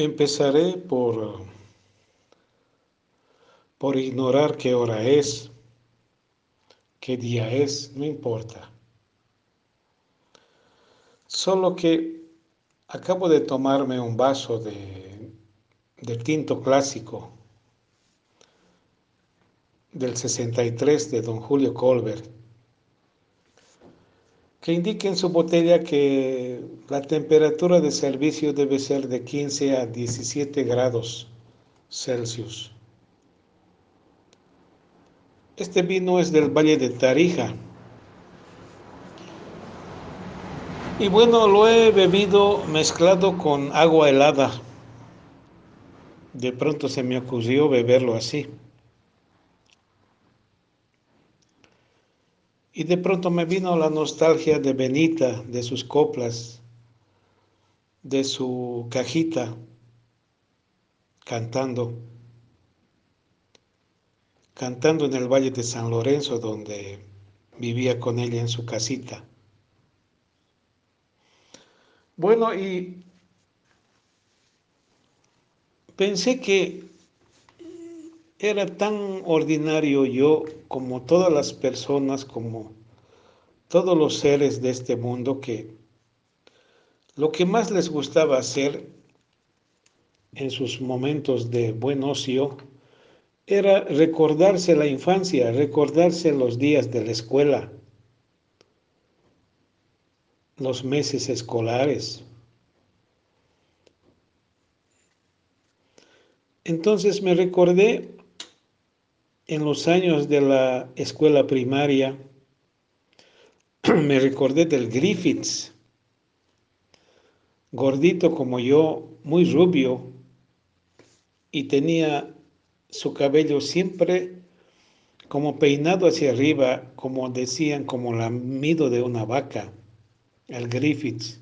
Empezaré por, por ignorar qué hora es, qué día es, no importa. Solo que acabo de tomarme un vaso de, de tinto clásico del 63 de don Julio Colbert, que indica en su botella que la temperatura de servicio debe ser de 15 a 17 grados Celsius. Este vino es del Valle de Tarija. Y bueno, lo he bebido mezclado con agua helada. De pronto se me ocurrió beberlo así. Y de pronto me vino la nostalgia de Benita, de sus coplas, de su cajita, cantando, cantando en el Valle de San Lorenzo, donde vivía con ella en su casita. Bueno, y pensé que era tan ordinario yo como todas las personas, como todos los seres de este mundo, que lo que más les gustaba hacer en sus momentos de buen ocio era recordarse la infancia, recordarse los días de la escuela, los meses escolares. Entonces me recordé en los años de la escuela primaria, me recordé del Griffiths, gordito como yo, muy rubio, y tenía su cabello siempre como peinado hacia arriba, como decían, como lamido de una vaca, el Griffiths.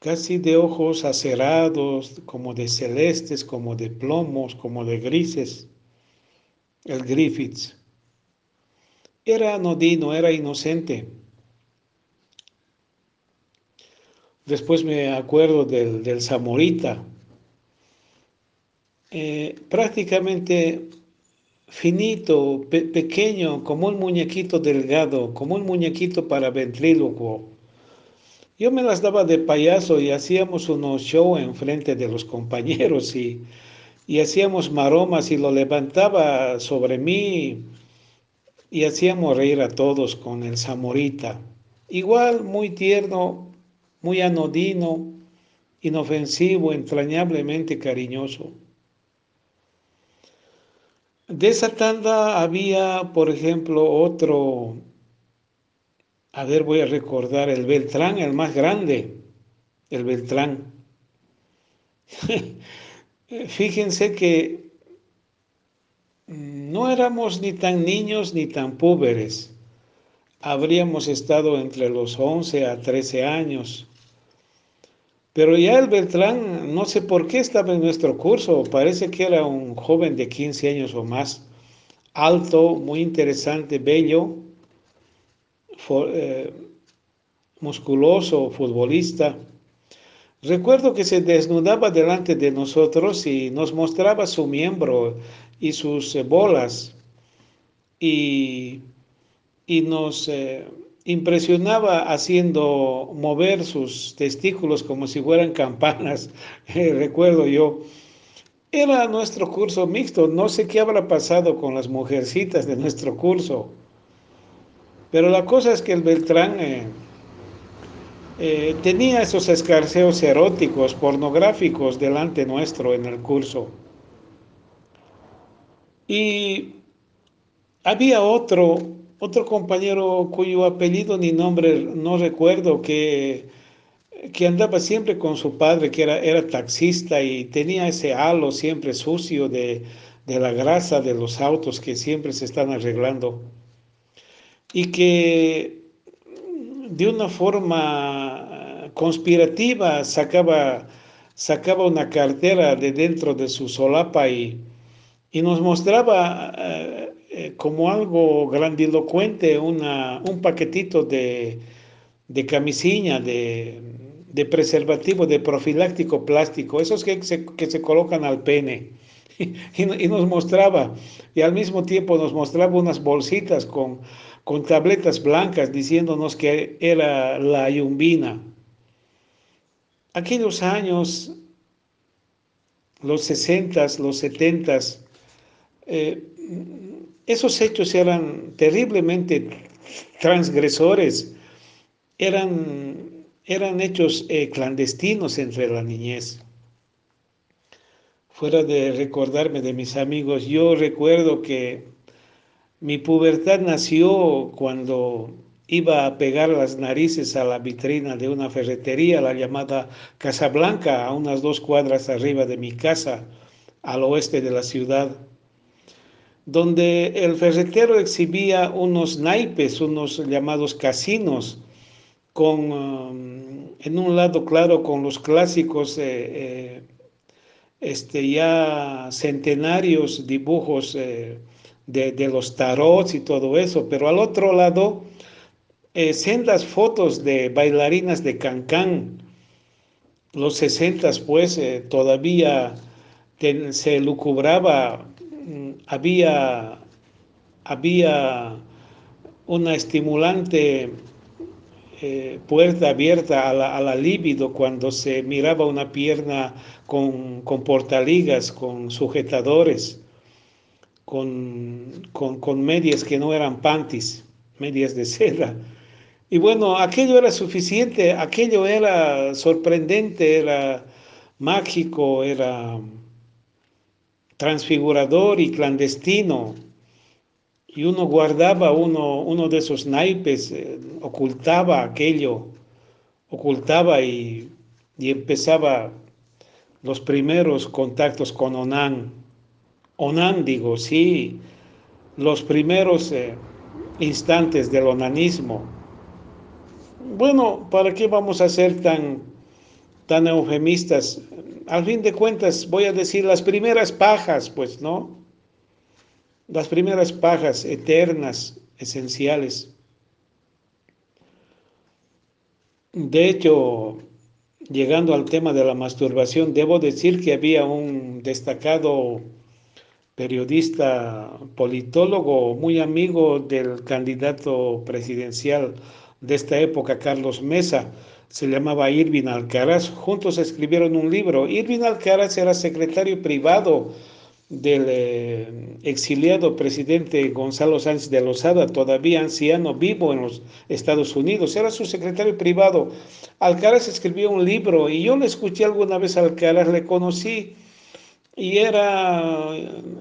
Casi de ojos acerados, como de celestes, como de plomos, como de grises el Griffiths. Era anodino, era inocente. Después me acuerdo del, del Zamorita, eh, prácticamente finito, pequeño, como un muñequito delgado, como un muñequito para ventrílocuo. Yo me las daba de payaso y hacíamos unos show en frente de los compañeros y y hacíamos maromas y lo levantaba sobre mí y hacíamos reír a todos con el Zamorita. Igual muy tierno, muy anodino, inofensivo, entrañablemente cariñoso. De esa tanda había, por ejemplo, otro, a ver, voy a recordar, el Beltrán, el más grande, el Beltrán. Fíjense que no éramos ni tan niños ni tan púberes. Habríamos estado entre los 11 a 13 años. Pero ya el Beltrán, no sé por qué estaba en nuestro curso, parece que era un joven de 15 años o más, alto, muy interesante, bello, eh, musculoso, futbolista. Recuerdo que se desnudaba delante de nosotros y nos mostraba su miembro y sus eh, bolas. Y, y nos eh, impresionaba haciendo mover sus testículos como si fueran campanas, recuerdo yo. Era nuestro curso mixto, no sé qué habrá pasado con las mujercitas de nuestro curso, pero la cosa es que el Beltrán... Eh, eh, tenía esos escarceos eróticos, pornográficos delante nuestro en el curso. Y había otro, otro compañero cuyo apellido ni nombre no recuerdo, que, que andaba siempre con su padre, que era, era taxista y tenía ese halo siempre sucio de, de la grasa de los autos que siempre se están arreglando. Y que de una forma conspirativa sacaba, sacaba una cartera de dentro de su solapa y, y nos mostraba eh, eh, como algo grandilocuente una, un paquetito de, de camisilla, de, de preservativo, de profiláctico plástico, esos que se, que se colocan al pene. Y, nos mostraba, y al mismo tiempo nos mostraba unas bolsitas con, con tabletas blancas diciéndonos que era la yumbina. Aquellos años, los 60, los 70, eh, esos hechos eran terriblemente transgresores, eran eran hechos eh, clandestinos entre la niñez. Fuera de recordarme de mis amigos, yo recuerdo que mi pubertad nació cuando iba a pegar las narices a la vitrina de una ferretería, la llamada Casablanca, a unas dos cuadras arriba de mi casa, al oeste de la ciudad, donde el ferretero exhibía unos naipes, unos llamados casinos, con, um, en un lado, claro, con los clásicos, eh, eh, este, ya centenarios dibujos eh, de, de, los tarots y todo eso, pero al otro lado, sendas fotos de bailarinas de cancán. Los sesentas, pues, todavía se lucubraba, mm, había, había una estimulante eh, puerta abierta a la, a la, libido cuando se miraba una pierna con, con portaligas, con sujetadores, con, con, con, medias que no eran panties, medias de seda. Y bueno, aquello era suficiente, aquello era sorprendente, era mágico, era transfigurador y clandestino y uno guardaba uno, uno de esos naipes, eh, ocultaba aquello, ocultaba y, y, empezaba los primeros contactos con Onan. Onan, digo, sí, los primeros eh, instantes del onanismo. Bueno, ¿para qué vamos a ser tan, tan eufemistas? Al fin de cuentas, voy a decir las primeras pajas, pues, ¿no? las primeras pajas eternas, esenciales. De hecho, llegando al tema de la masturbación, debo decir que había un destacado periodista politólogo muy amigo del candidato presidencial de esta época, Carlos Mesa, se llamaba Irving Alcaraz. Juntos escribieron un libro. Irving Alcaraz era secretario privado del eh, exiliado presidente Gonzalo Sánchez de Lozada, todavía anciano, vivo en los Estados Unidos, era su secretario privado. Alcaraz escribió un libro y yo le escuché alguna vez a Alcaraz, le conocí y era,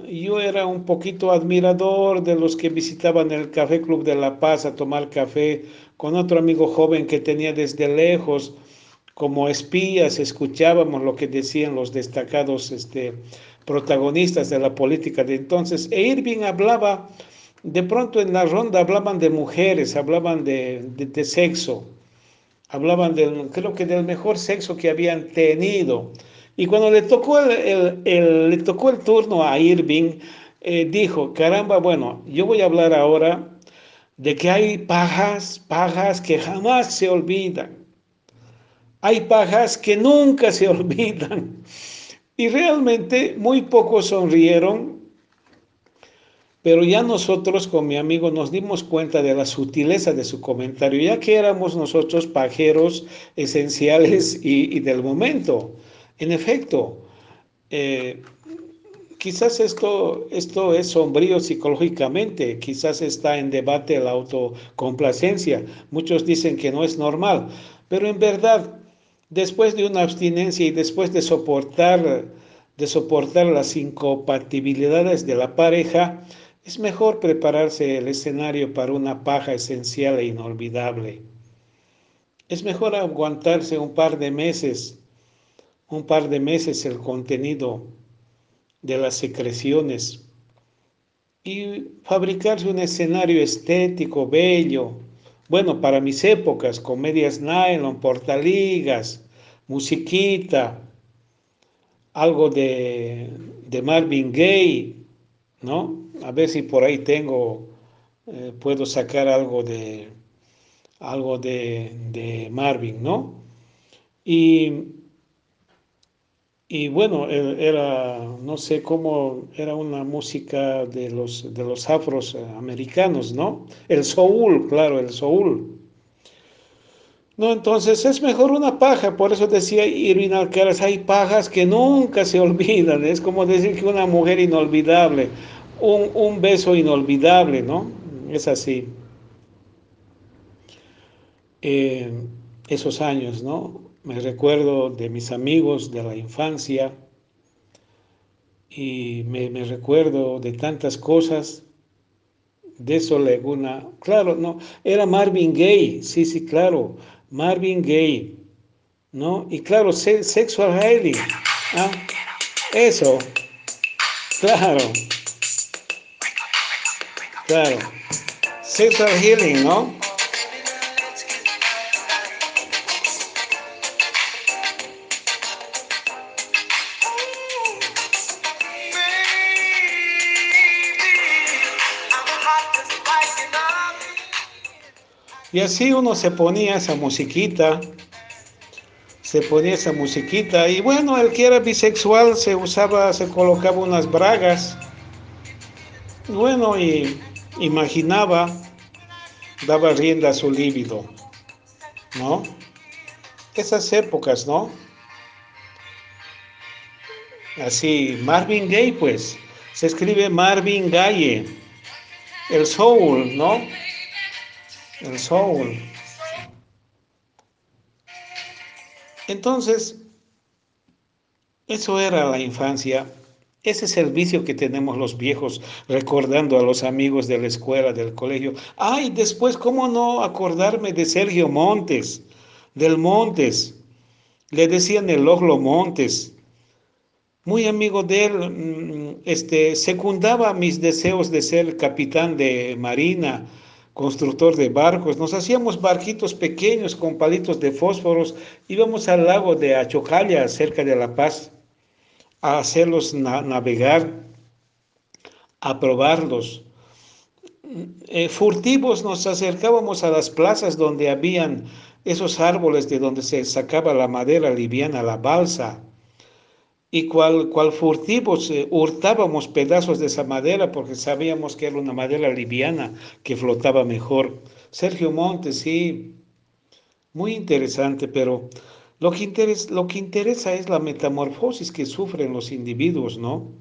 yo era un poquito admirador de los que visitaban el Café Club de La Paz a tomar café con otro amigo joven que tenía desde lejos como espías escuchábamos lo que decían los destacados este, protagonistas de la política de entonces. E Irving hablaba, de pronto en la ronda hablaban de mujeres, hablaban de, de, de sexo, hablaban del, creo que del mejor sexo que habían tenido. Y cuando le tocó el, el, le tocó el turno a Irving, eh, dijo, caramba, bueno, yo voy a hablar ahora de que hay pajas, pajas que jamás se olvidan. Hay pajas que nunca se olvidan. Y realmente muy pocos sonrieron, pero ya nosotros con mi amigo nos dimos cuenta de la sutileza de su comentario, ya que éramos nosotros pajeros esenciales y del momento. En efecto, eh, quizás esto, esto es sombrío psicológicamente, quizás está en debate la autocomplacencia. Muchos dicen que no es normal, pero en verdad después de una abstinencia y después de soportar, de soportar las incompatibilidades de la pareja, es mejor prepararse el escenario para una paja esencial e inolvidable. Es mejor aguantarse un par de meses, un par de meses el contenido de las secreciones y fabricarse un escenario estético, bello, bueno, para mis épocas, comedias nylon, portaligas, musiquita, algo de, de Marvin Gaye, ¿no? A ver si por ahí tengo, eh, puedo sacar algo de, algo de, de Marvin, ¿no? Y, y bueno, e, era, no sé cómo, era una música de los, de los afros americanos, ¿no? El soul, claro, el soul. No, entonces es mejor una paja, por eso decía Irving Alcaraz, hay pajas que nunca se olvidan, es como decir que una mujer inolvidable, un, un beso inolvidable, ¿no? Es así. Eh, esos años, ¿no? Me recuerdo de mis amigos de la infancia y me, recuerdo de tantas cosas de eso Leguna. Claro, no, era Marvin Gaye, sí, sí, claro, Marvin Gaye, ¿no? Y claro, Sexual Healing, ¿ah? eso, claro, claro, Sexual Healing, ¿no? Y así uno se ponía esa musiquita, se ponía esa musiquita y bueno, el que era bisexual se usaba, se colocaba unas bragas. Bueno, y imaginaba, daba rienda a su líbido, ¿no? Esas épocas, ¿no? Así, Marvin Gaye, pues, se escribe Marvin Gaye, el soul, ¿no? El soul. Entonces, eso era la infancia. Ese servicio que tenemos los viejos recordando a los amigos de la escuela, del colegio. Ay, después, ¿cómo no acordarme de Sergio Montes, del Montes? Le decían el Oglo Montes. Muy amigo de él, mm, este, secundaba mis deseos de ser capitán de marina, constructor de barcos, nos hacíamos barquitos pequeños con palitos de fósforos, íbamos al lago de Achocalla, cerca de La Paz, a hacerlos navegar, a probarlos. Eh, furtivos nos acercábamos a las plazas donde habían esos árboles de donde se sacaba la madera liviana, la balsa, y cual, cual furtivos eh, hurtábamos pedazos de esa madera porque sabíamos que era una madera liviana que flotaba mejor. Sergio Montes, sí, muy interesante, pero lo que, interesa, lo que interesa es la metamorfosis que sufren los individuos, ¿no?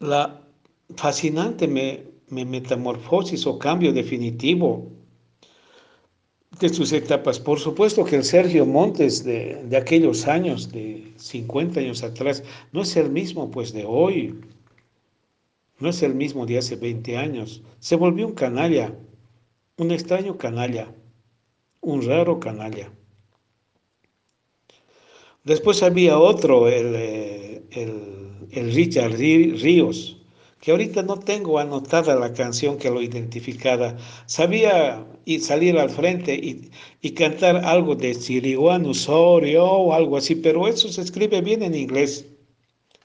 La fascinante metamorfosis o cambio definitivo de sus etapas. Por supuesto que el Sergio Montes de, de, aquellos años, de 50 años atrás, no es el mismo pues de hoy, no es el mismo de hace 20 años. Se volvió un canalla, un extraño canalla, un raro canalla. Después había otro, el, eh, el, el Richard Ríos, que ahorita no tengo anotada la canción que lo identificaba. Sabía y salir al frente y, y cantar algo de Siriwan Osorio o algo así, pero eso se escribe bien en inglés.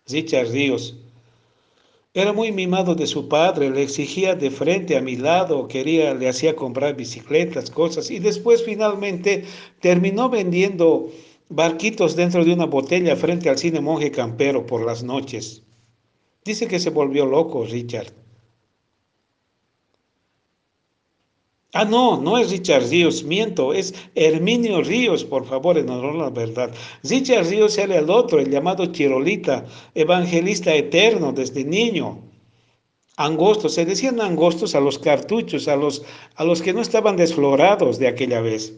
Richard Ríos. Era muy mimado de su padre, le exigía de frente a mi lado, quería, le hacía comprar bicicletas, cosas, y después finalmente terminó vendiendo barquitos dentro de una botella frente al cine Monje Campero por las noches. Dice que se volvió loco Richard. Ah, no, no es Richard Ríos, miento, es Herminio Ríos, por favor, en honor a la verdad. Richard Ríos era el otro, el llamado Chirolita, evangelista eterno desde niño. Angostos, se decían angostos a los cartuchos, a los, a los que no estaban desflorados de aquella vez.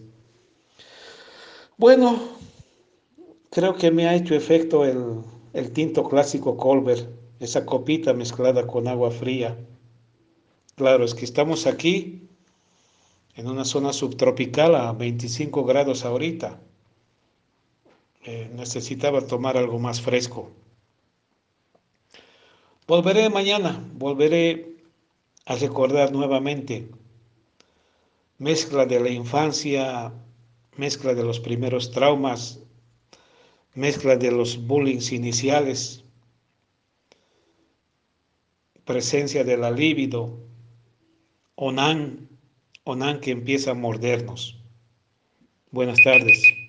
Bueno, creo que me ha hecho efecto el, el tinto clásico Colbert esa copita mezclada con agua fría. Claro, es que estamos aquí en una zona subtropical a 25 grados ahorita. Eh, necesitaba tomar algo más fresco. Volveré mañana, volveré a recordar nuevamente mezcla de la infancia, mezcla de los primeros traumas, mezcla de los bullying iniciales, presencia de la libido, Onan, Onan que empieza a mordernos. Buenas tardes.